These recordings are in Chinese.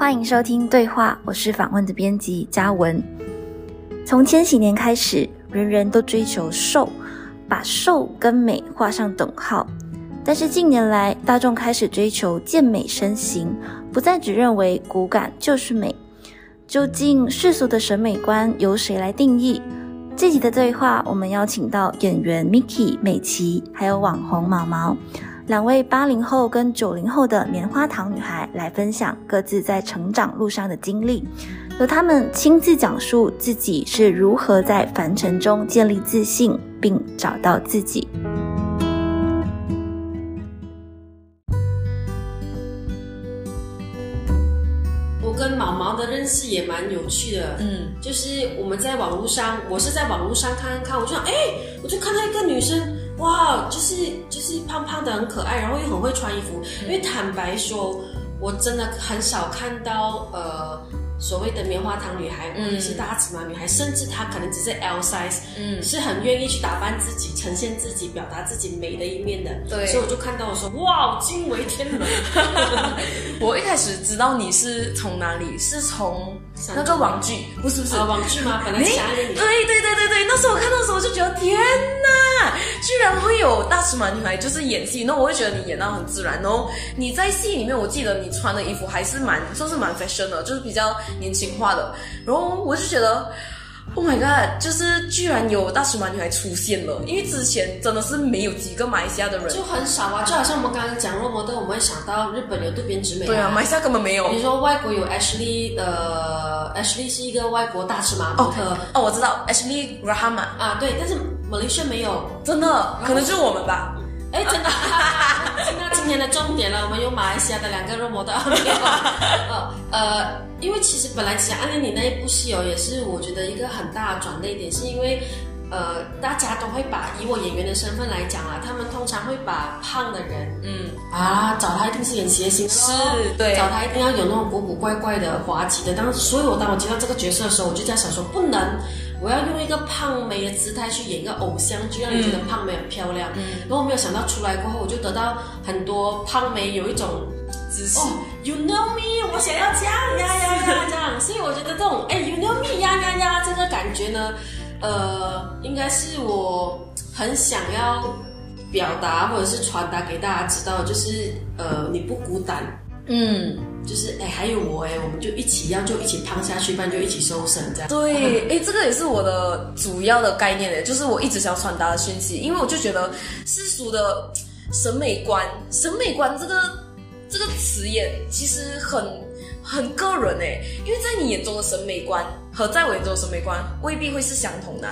欢迎收听对话，我是访问的编辑嘉文。从千禧年开始，人人都追求瘦，把瘦跟美画上等号。但是近年来，大众开始追求健美身形，不再只认为骨感就是美。究竟世俗的审美观由谁来定义？这集的对话，我们邀请到演员 Miki 美琪，还有网红毛毛。两位八零后跟九零后的棉花糖女孩来分享各自在成长路上的经历，由他们亲自讲述自己是如何在凡尘中建立自信，并找到自己。我跟毛毛的认识也蛮有趣的，嗯，就是我们在网络上，我是在网络上看看，我就想哎，我就看到一个女生。哇，就是就是胖胖的很可爱，然后又很会穿衣服。因为坦白说，我真的很少看到呃。所谓的棉花糖女孩，或者是大尺码女孩，甚至她可能只是 L size，嗯，是很愿意去打扮自己、呈现自己、表达自己美的一面的。对，所以我就看到我说，哇，惊为天人。我一开始知道你是从哪里，是从那个网剧，不是不是网剧吗？本来想对对对对对，那时候我看到的时候就觉得天哪，居然会有大尺码女孩就是演戏，那我会觉得你演到很自然哦。你在戏里面，我记得你穿的衣服还是蛮，算是蛮 fashion 的，就是比较。年轻化的，然后我就觉得，Oh my god，就是居然有大尺码女孩出现了，因为之前真的是没有几个马来西亚的人，就很少啊，就好像我们刚刚讲罗模特，我们会想到日本有渡边直美，对啊，马来西亚根本没有。比如说外国有 Ashley，呃，Ashley 是一个外国大尺码模特，哦，我知道 Ashley Rahama 啊，对，但是马来西亚没有，真的，可能就是我们吧。哎，真的，那 今天的重点了，我们有马来西亚的两个肉模的，呃呃，因为其实本来其实暗恋你那一部戏哦，也是我觉得一个很大的转捩点，是因为呃，大家都会把以我演员的身份来讲啊，他们通常会把胖的人，嗯啊，找他一定是演谐星，是对，找他一定要有那种古古怪怪的滑稽的。当时，所以我当我接到这个角色的时候，我就在想说，不能。我要用一个胖妹的姿态去演一个偶像剧，让你觉得胖妹很漂亮。嗯然后我没有想到出来过后，我就得到很多胖妹有一种姿势。You know me，我想要这样呀呀呀这样。所以我觉得这种哎，You know me 呀呀呀这个感觉呢，呃，应该是我很想要表达或者是传达给大家知道，就是呃，你不孤单。嗯，就是哎，还有我哎，我们就一起要就一起胖下去，不然就一起瘦身这样。对，哎，这个也是我的主要的概念哎，就是我一直想传达的讯息，因为我就觉得世俗的审美观，审美观这个这个词眼其实很很个人哎，因为在你眼中的审美观和在我眼中的审美观未必会是相同的。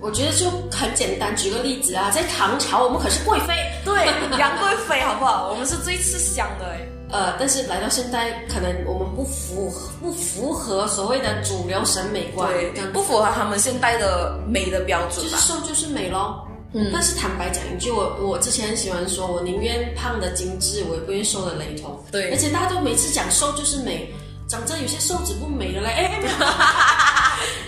我觉得就很简单，举个例子啊，在唐朝我们可是贵妃，对，杨贵妃好不好？我们是最吃香的哎。呃，但是来到现在，可能我们不符不符合所谓的主流审美观，对，不符合他们现代的美的标准就是瘦就是美咯。嗯，但是坦白讲一句，我我之前很喜欢说，我宁愿胖的精致，我也不愿意瘦的雷同。对，而且大家都每次讲瘦就是美，长着有些瘦子不美的嘞。哎，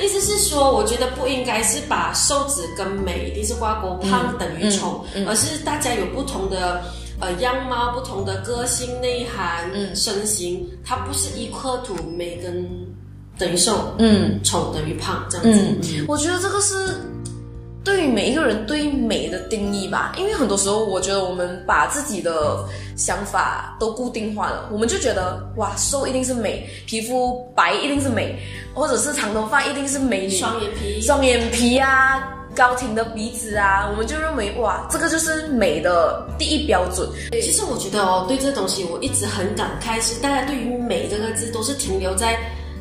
意思是说，我觉得不应该是把瘦子跟美一定是挂钩，胖等于丑，而是大家有不同的。呃，样貌不同的个性、内涵、身形，它不是一颗土美跟等于瘦，嗯，丑等于胖这样子。我觉得这个是对于每一个人对美的定义吧，因为很多时候我觉得我们把自己的想法都固定化了，我们就觉得哇，瘦一定是美，皮肤白一定是美，或者是长头发一定是美女，双眼皮，双眼皮啊。高挺的鼻子啊，我们就认为哇，这个就是美的第一标准。其实我觉得哦，对这东西我一直很感慨，是大家对于美这个字都是停留在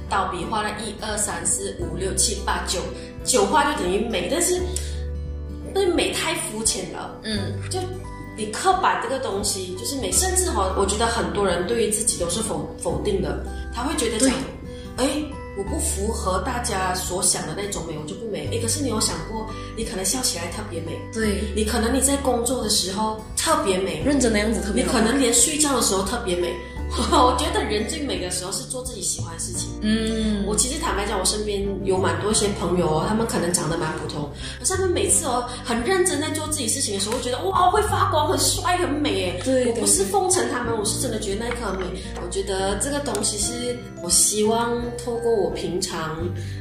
倒笔画了一二三四五六七八九九画就等于美，但是对美太肤浅了。嗯，就你刻板这个东西就是美，甚至哈，我觉得很多人对于自己都是否否定的，他会觉得讲，哎。我不符合大家所想的那种美，我就不美。哎，可是你有想过，你可能笑起来特别美，对你可能你在工作的时候特别美，认真的样子特别美。你可能连睡觉的时候特别美，我觉得人最美的时候是做自己喜欢的事情。嗯，我其实坦白讲，我身边有蛮多一些朋友哦，他们可能长得蛮普通，可是他们每次哦很认真在做自己事情的时候，我觉得哇会发光、很帅、很美哎。对对我不是奉承他们，我是真的觉得那一刻很美。我觉得这个东西是我希望透过我平常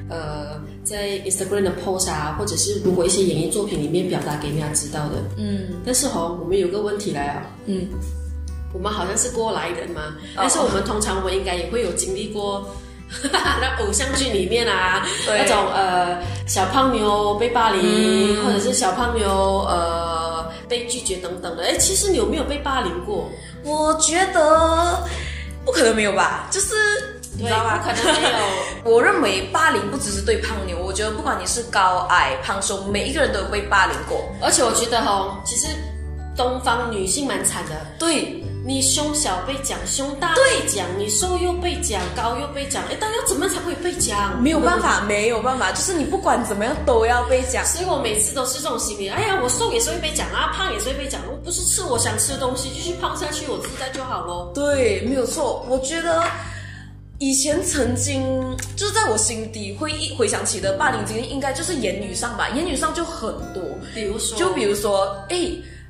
呃在 Instagram 的 post 啊，或者是如果一些演艺作品里面表达给人家知道的。嗯但是哦，我们有个问题来啊，嗯，我们好像是过来人嘛，但是我们通常我们应该也会有经历过。那偶像剧里面啊，那种呃小胖妞被霸凌，嗯或者是小胖妞呃被拒绝等等的。哎，其实你有没有被霸凌过？我觉得不可能没有吧，就是你知道可能没有。我认为霸凌不只是对胖妞，我觉得不管你是高矮胖瘦，每一个人都有被霸凌过。而且我觉得哈，其实东方女性蛮惨的。对，你胸小被讲，胸大被讲，你瘦又被讲，高又被讲。哎，但要怎么样才会被讲？没有办法，没有办法，就是你不管怎么样都要被讲。所以我每次都是这种心理。哎呀，我瘦也是会被讲啊，胖也是会被讲。我不是吃我想吃的东西，继续胖下去，我自在就好咯。对，没有错。我觉得以前曾经就是在我心底会一回想起的霸凌经历，应该就是言语上吧。言语上就很多，比如说，就比如说，哎，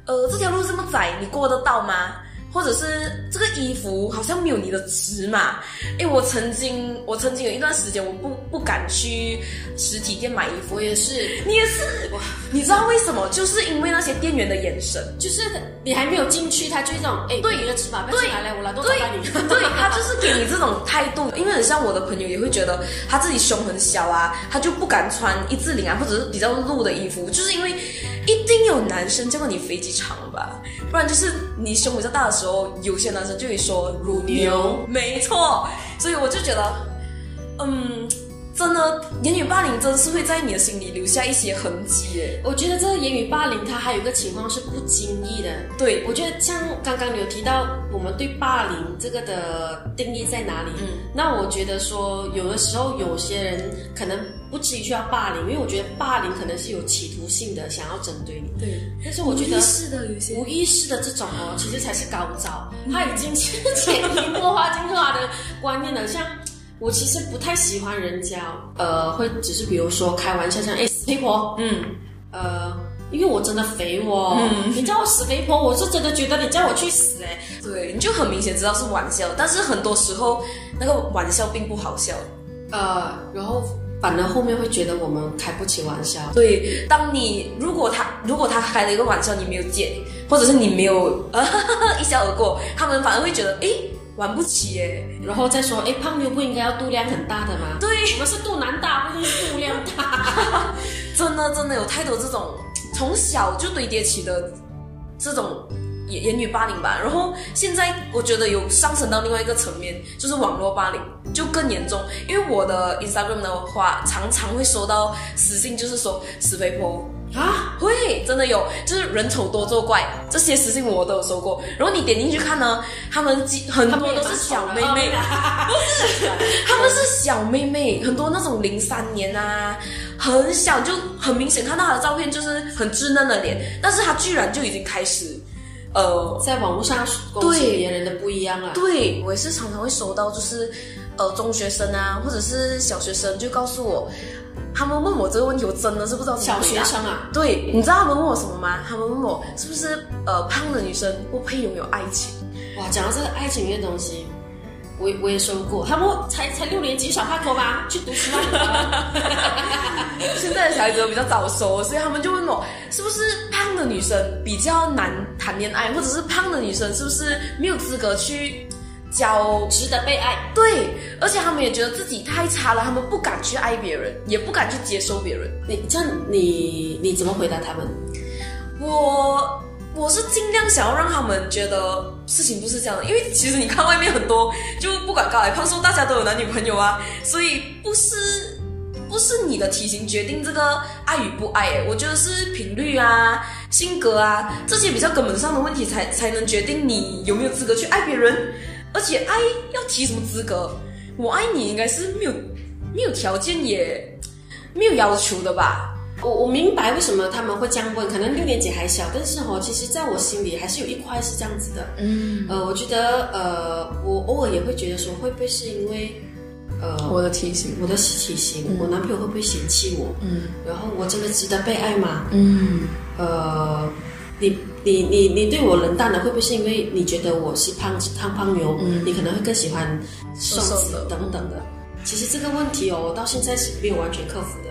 呃，这条路这么窄，你过得到吗？或者是这个衣服好像没有你的尺码，哎，我曾经我曾经有一段时间我不不敢去实体店买衣服，我也是，你也是，你知道为什么？就是因为那些店员的眼神，就是你还没有进去，他就这种，哎，对。你的尺码不要进来，来，我来多找对。对，他就是给你这种态度，因为很像我的朋友也会觉得他自己胸很小啊，他就不敢穿一字领啊，或者是比较露的衣服，就是因为一定有男生见过你飞机场吧，不然就是你胸比较大的时候，有些男生就会说乳牛，没错，所以我就觉得，嗯。真的，言语霸凌真的是会在你的心里留下一些痕迹耶。我觉得这个言语霸凌，它还有一个情况是不经意的。对，我觉得像刚刚你有提到，我们对霸凌这个的定义在哪里？嗯，那我觉得说，有的时候有些人可能不至于需要霸凌，因为我觉得霸凌可能是有企图性的，想要针对你。对，但是我觉得是的，有些无意识的这种哦，其实才是高招，他已经是潜移默化进入他的观念了。像我其实不太喜欢人家，呃，会只是比如说开玩笑，像哎死肥婆，嗯，呃，因为我真的肥哦，嗯你叫我死肥婆，我是真的觉得你叫我去死哎。对，你就很明显知道是玩笑，但是很多时候那个玩笑并不好笑。呃，然后反而后面会觉得我们开不起玩笑。对，当你如果他如果他开了一个玩笑，你没有接，或者是你没有呃 一笑而过，他们反而会觉得诶玩不起耶。然后再说，哎，胖妞不应该要肚量很大的吗？对，我们是肚腩大，不是肚量大。真的真的有太多这种从小就堆叠起的这种言言语霸凌吧。然后现在我觉得有上升到另外一个层面，就是网络霸凌就更严重。因为我的 Instagram 的话，常常会收到私信，就是说死肥婆。啊，会真的有，就是人丑多作怪，这些私信我都有收过。然后你点进去看呢，他们几很多都是小妹妹，他们是小妹妹，很多那种零三年啊，很小就很明显看到她的照片就是很稚嫩的脸，但是她居然就已经开始，呃，在网络上攻击别人的不一样了。对我也是常常会收到，就是呃中学生啊，或者是小学生就告诉我，他们问我这个问题，我真的是不知道怎么小回答。学生啊，对，你知道他们问我什么吗？他们问我是不是呃胖的女生不配拥有爱情？哇，讲到这个爱情这东西，我我也收过。他们才才六年级小胖头吧，去读书啊。现在的小孩子都比较早熟，所以他们就问我是不是胖的女生比较难谈恋爱，或者是胖的女生是不是没有资格去交值得被爱。对，而且他们也觉得自己太差了，他们不敢去爱别人，也不敢去接受别人。你这样你你怎么回答他们？我我是尽量想要让他们觉得事情不是这样的，因为其实你看外面很多，就不管高矮胖瘦，大家都有男女朋友啊，所以不是不是你的体型决定这个爱与不爱，诶，我觉得是频率啊、性格啊这些比较根本上的问题才才能决定你有没有资格去爱别人，而且爱要提什么资格？我爱你应该是没有没有条件也没有要求的吧。我我明白为什么他们会这样问，可能六年级还小，但是哦，其实在我心里还是有一块是这样子的。嗯，呃，我觉得呃，我偶尔也会觉得说，会不会是因为呃我的提醒，我的体型，我男朋友会不会嫌弃我？嗯然后我真的值得被爱吗？嗯呃，你你你你对我冷淡了，会不会是因为你觉得我是胖胖胖妞？嗯你可能会更喜欢瘦子等等的。其实这个问题哦，我到现在是没有完全克服的。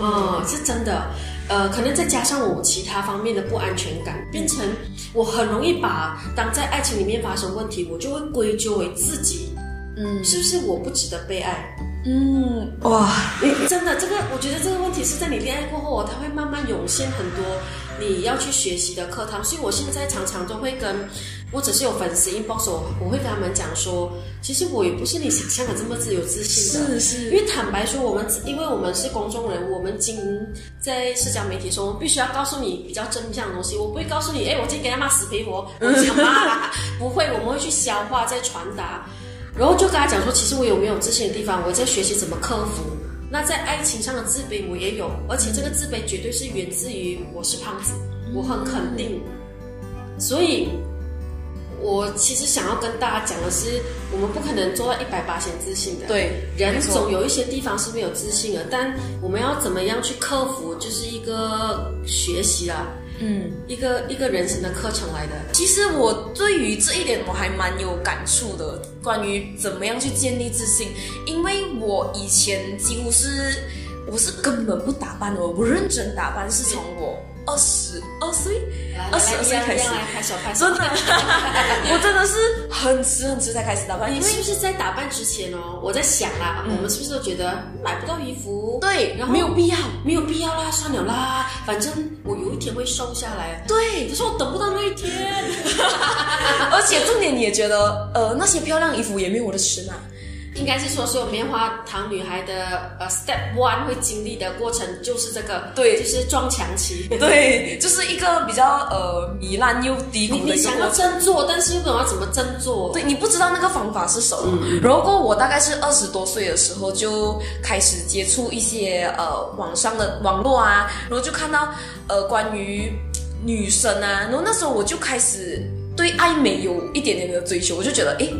哦，嗯，是真的。呃，可能再加上我其他方面的不安全感，变成我很容易把当在爱情里面发生问题，我就会归咎为自己，嗯是不是我不值得被爱？嗯，哇，你真的这个，我觉得这个问题是在你恋爱过后哦，它会慢慢涌现很多你要去学习的课堂。所以我现在常常都会跟，我只是有粉丝 inbox 我，我会跟他们讲说，其实我也不是你想象的这么自由自信的。是因为坦白说，我们因为我们是公众人物，我们经营在社交媒体的时候，我们必须要告诉你比较真相的东西。我不会告诉你，哎，我今天给他骂死皮婆，我想骂啦，不会，我们会去消化再传达。然后就跟他讲说，其实我有没有自信的地方，我在学习怎么克服。那在爱情上的自卑我也有，而且这个自卑绝对是源自于我是胖子，我很肯定。所以，我其实想要跟大家讲的是，我们不可能做到一百八先自信的。对，人总有一些地方是没有自信的，但我们要怎么样去克服，就是一个学习啦，嗯。一个一个人生的课程来的。其实我对于这一点我还蛮有感触的，关于怎么样去建立自信，因为我以前几乎是我是根本不打扮的，我不认真打扮，是从我二十二岁，二十二岁开始，来拍手拍手，真的，我真的是很迟很迟才开始打扮，因为因为是不是在打扮之前哦，我在想啦，我们是不是都觉得买不到衣服？对然后没有必要，没有必要啦，算了啦，反正我有一天会瘦下来。对可，是我等不到那一天。而且重点你也觉得，呃，那些漂亮衣服也没有我的尺码，应该是说，所有棉花糖女孩的呃 step one 会经历的过程就是这个，对就是撞墙期。对，就是一个比较呃糜烂又低你谷的你想要。振作，但是又不知道怎么振作。对你不知道那个方法是什么，然后我大概是二十多岁的时候就开始接触一些呃网上的网络啊，然后就看到呃关于女生啊，然后那时候我就开始对爱美有一点点的追求，我就觉得诶。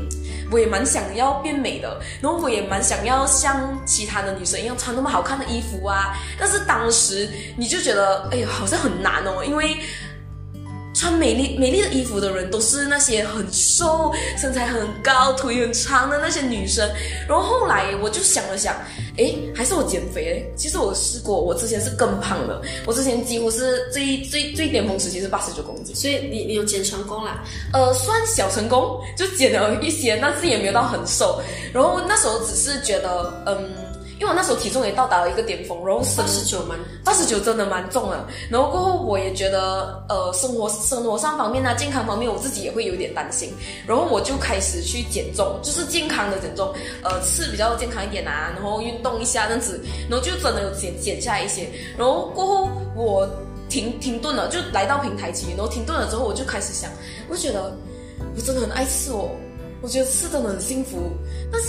我也蛮想要变美的，然后我也蛮想要像其他的女生一样穿那么好看的衣服啊。但是当时你就觉得，哎呀，好像很难哦，因为穿美丽美丽的衣服的人都是那些很瘦、身材很高、腿很长的那些女生。然后后来我就想了想，诶，还是我减肥诶。其实我试过，我之前是更胖的，我之前几乎是最最最巅峰时期是八十九公斤，所以你你有减成功啦。呃，算小成功，就减了一些，但是也没有到很瘦。然后那时候只是觉得，嗯，因为我那时候体重也到达了一个巅峰，然后身八十九蛮八十九真的蛮重了，然后过后我也觉得，呃，生活生活上方面啊，健康方面，我自己也会有一点担心，然后我就开始去减重，就是健康的减重，呃，吃比较健康一点啊，然后运动一下这样子，然后就真的有减减下来一些，然后过后我停停顿了，就来到平台期，然后停顿了之后，我就开始想，我就觉得我真的很爱吃哦，我觉得吃真的很幸福，但是。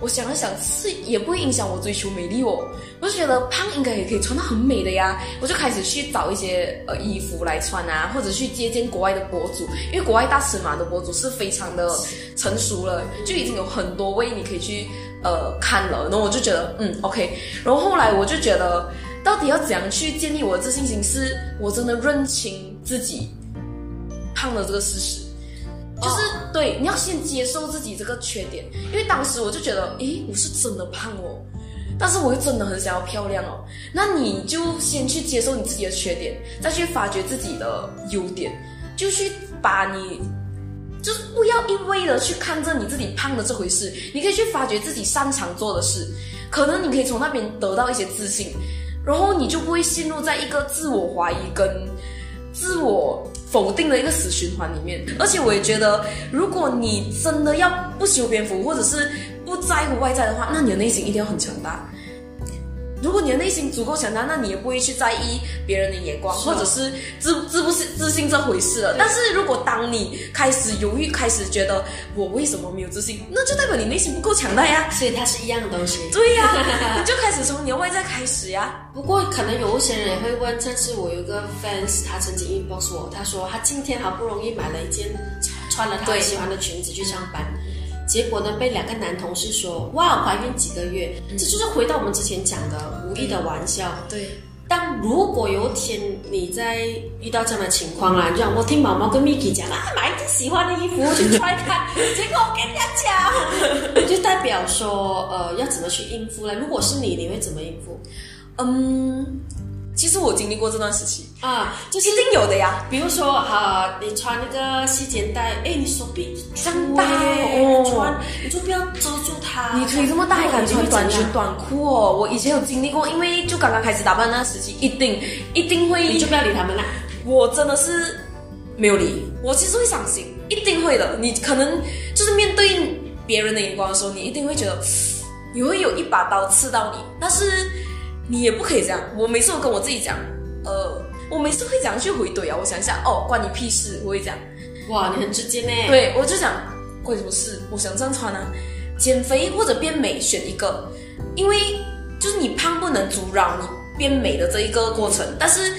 我想了想，是也不会影响我追求美丽哦。我就觉得胖应该也可以穿得很美的呀。我就开始去找一些呃衣服来穿啊，或者去接见国外的博主，因为国外大尺码的博主是非常的成熟了，就已经有很多位你可以去呃看了。然后我就觉得嗯 OK，然后后来我就觉得到底要怎样去建立我的自信心，是我真的认清自己胖的这个事实。就是、哦。对，你要先接受自己这个缺点，因为当时我就觉得，诶，我是真的胖哦，但是我又真的很想要漂亮哦。那你就先去接受你自己的缺点，再去发掘自己的优点，就去把你，就是不要一味的去看着你自己胖的这回事，你可以去发掘自己擅长做的事，可能你可以从那边得到一些自信，然后你就不会陷入在一个自我怀疑跟自我否定的一个死循环里面。而且我也觉得，如果你真的要不修边幅，或者是不在乎外在的话，那你的内心一定要很强大。如果你的内心足够强大，那你也不会去在意别人的眼光，或者是自自不是自信这回事了。但是如果当你开始犹豫，开始觉得我为什么没有自信，那就代表你内心不够强大呀。所以它是一样的东西。对呀，你就开始从你的外在开始呀。不过可能有一些人也会问，这次我有个 fans，他曾经 inbox 我，他说他今天好不容易买了一件穿了他对喜欢的裙子去上班，结果呢被两个男同事说哇怀孕几个月，这就是回到我们之前讲的无意的玩笑。对，但如果有一天你在遇到这样的情况啦，就像我听毛毛跟 Miki 讲啊，买一件喜欢的衣服去 try 看，结果我跟人家讲，就代表说呃要怎么去应付呢？如果是你，你会怎么应付？嗯，其实我经历过这段时期，啊？就是一定有的呀。比如说啊，你穿那个细肩带，哎，你手臂这样大哦，哦穿你就不要遮住它。你腿这么大还敢穿短裙短裤哦？我以前有经历过，因为就刚刚开始打扮那时期，一定一定会，你就不要理他们啦。我真的是没有理，我其实会伤心，一定会的。你可能就是面对别人的眼光的时候，你一定会觉得你会有一把刀刺到你，但是你也不可以这样。我每次我跟我自己讲，呃，我每次会这样去回怼啊。我想一下，哦，关你屁事，我会这样。哇，你很直接呢。对，我就想关你什么事？我想这样穿啊，减肥或者变美选一个，因为就是你胖不能阻扰你变美的这一个过程，但是。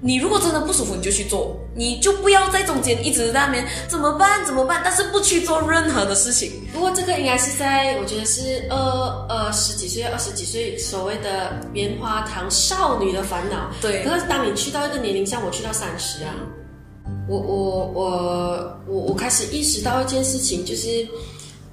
你如果真的不舒服，你就去做，你就不要在中间一直在那边怎么办怎么办，但是不去做任何的事情。不过这个应该是在我觉得是二呃十几岁、二十几岁所谓的棉花糖少女的烦恼。对可是当你去到一个年龄，像我去到三十啊，我我我我我开始意识到一件事情，就是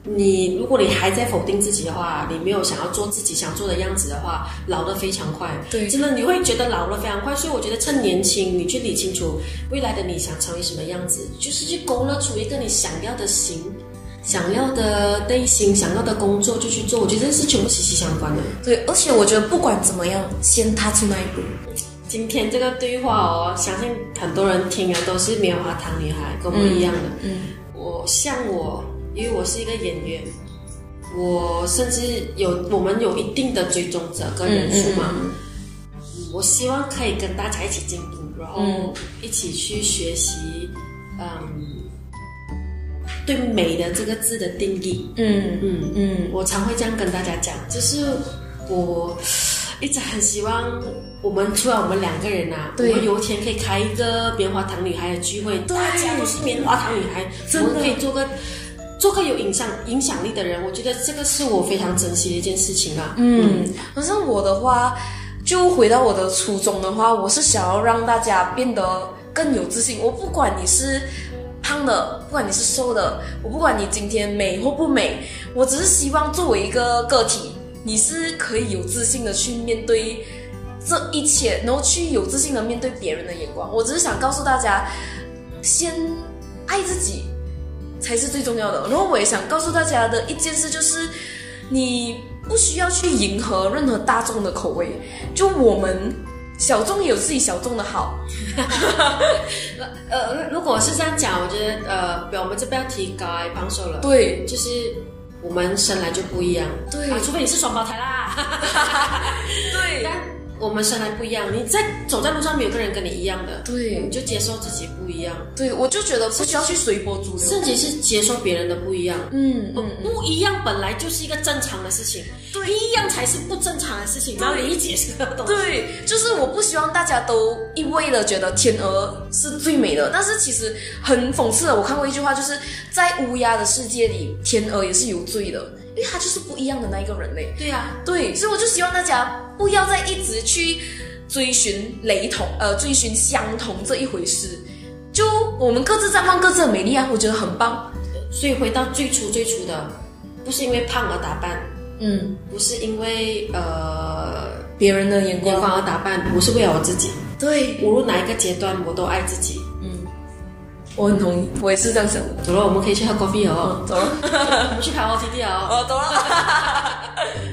你如果你还在否定自己的话，你没有想要做自己想做的样子的话，老得非常快。对真的你会觉得老了非常快，所以我觉得趁年轻，你去理清楚未来的你想成为什么样子，就是去勾勒出一个你想要的型。想要的内心，想要的工作就去做，我觉得这是全部息息相关的。对，而且我觉得不管怎么样，先踏出那一步。今天这个对话哦，相信很多人听了都是棉花糖女孩，跟我一样的。嗯，我像我，因为我是一个演员，我甚至有我们有一定的追踪者跟人数嘛。嗯我希望可以跟大家一起进步，然后嗯。一起去学习，嗯，对美的这个字的定义。嗯嗯嗯。我常会这样跟大家讲，就是我一直很希望我们除了我们两个人啊，我们有一天可以开一个棉花糖女孩的聚会，对。大家都是棉花糖女孩，我们可以做个做个有影响影响力的人，我觉得这个是我非常珍惜的一件事情啊。嗯，可是我的话，就回到我的初衷的话，我是想要让大家变得更有自信。我不管你是胖的，不管你是瘦的，我不管你今天美或不美，我只是希望作为一个个体，你是可以有自信的去面对这一切，然后去有自信的面对别人的眼光。我只是想告诉大家，先爱自己才是最重要的。然后我也想告诉大家的一件事就是，你不需要去迎合任何大众的口味，就我们小众也有自己小众的好。呃，如果是这样讲，我觉得呃，我们这不要提高矮胖瘦了，对就是我们生来就不一样，对啊，除非你是双胞胎啦。对 但我们生来不一样，你在走在路上，没有个人跟你一样的，对你就接受自己不一样，对，我就觉得不需要去随波逐流。甚至是接受别人的不一样。嗯嗯，不一样本来就是一个正常的事情，对一样才是不正常的事情。要理解这个东西。对，就是我不希望大家都一味的觉得天鹅是最美的，但是其实很讽刺的。我看过一句话，就是在乌鸦的世界里，天鹅也是有罪的，因为他就是不一样的那一个人类。对呀、对，所以我就希望大家不要再一直去追寻雷同，呃，追寻相同这一回事。就我们各自绽放各自的美丽啊，我觉得很棒。所以回到最初最初的，不是因为胖而打扮，嗯，不是因为呃别人的眼眼光，光而打扮，我是为了我自己。对，无论哪一个阶段，我都爱自己。嗯，我很同意，我也是这样想的。走了，我们可以去喝咖啡哦。走了，我们去爬 OTD 哦。哦，走了。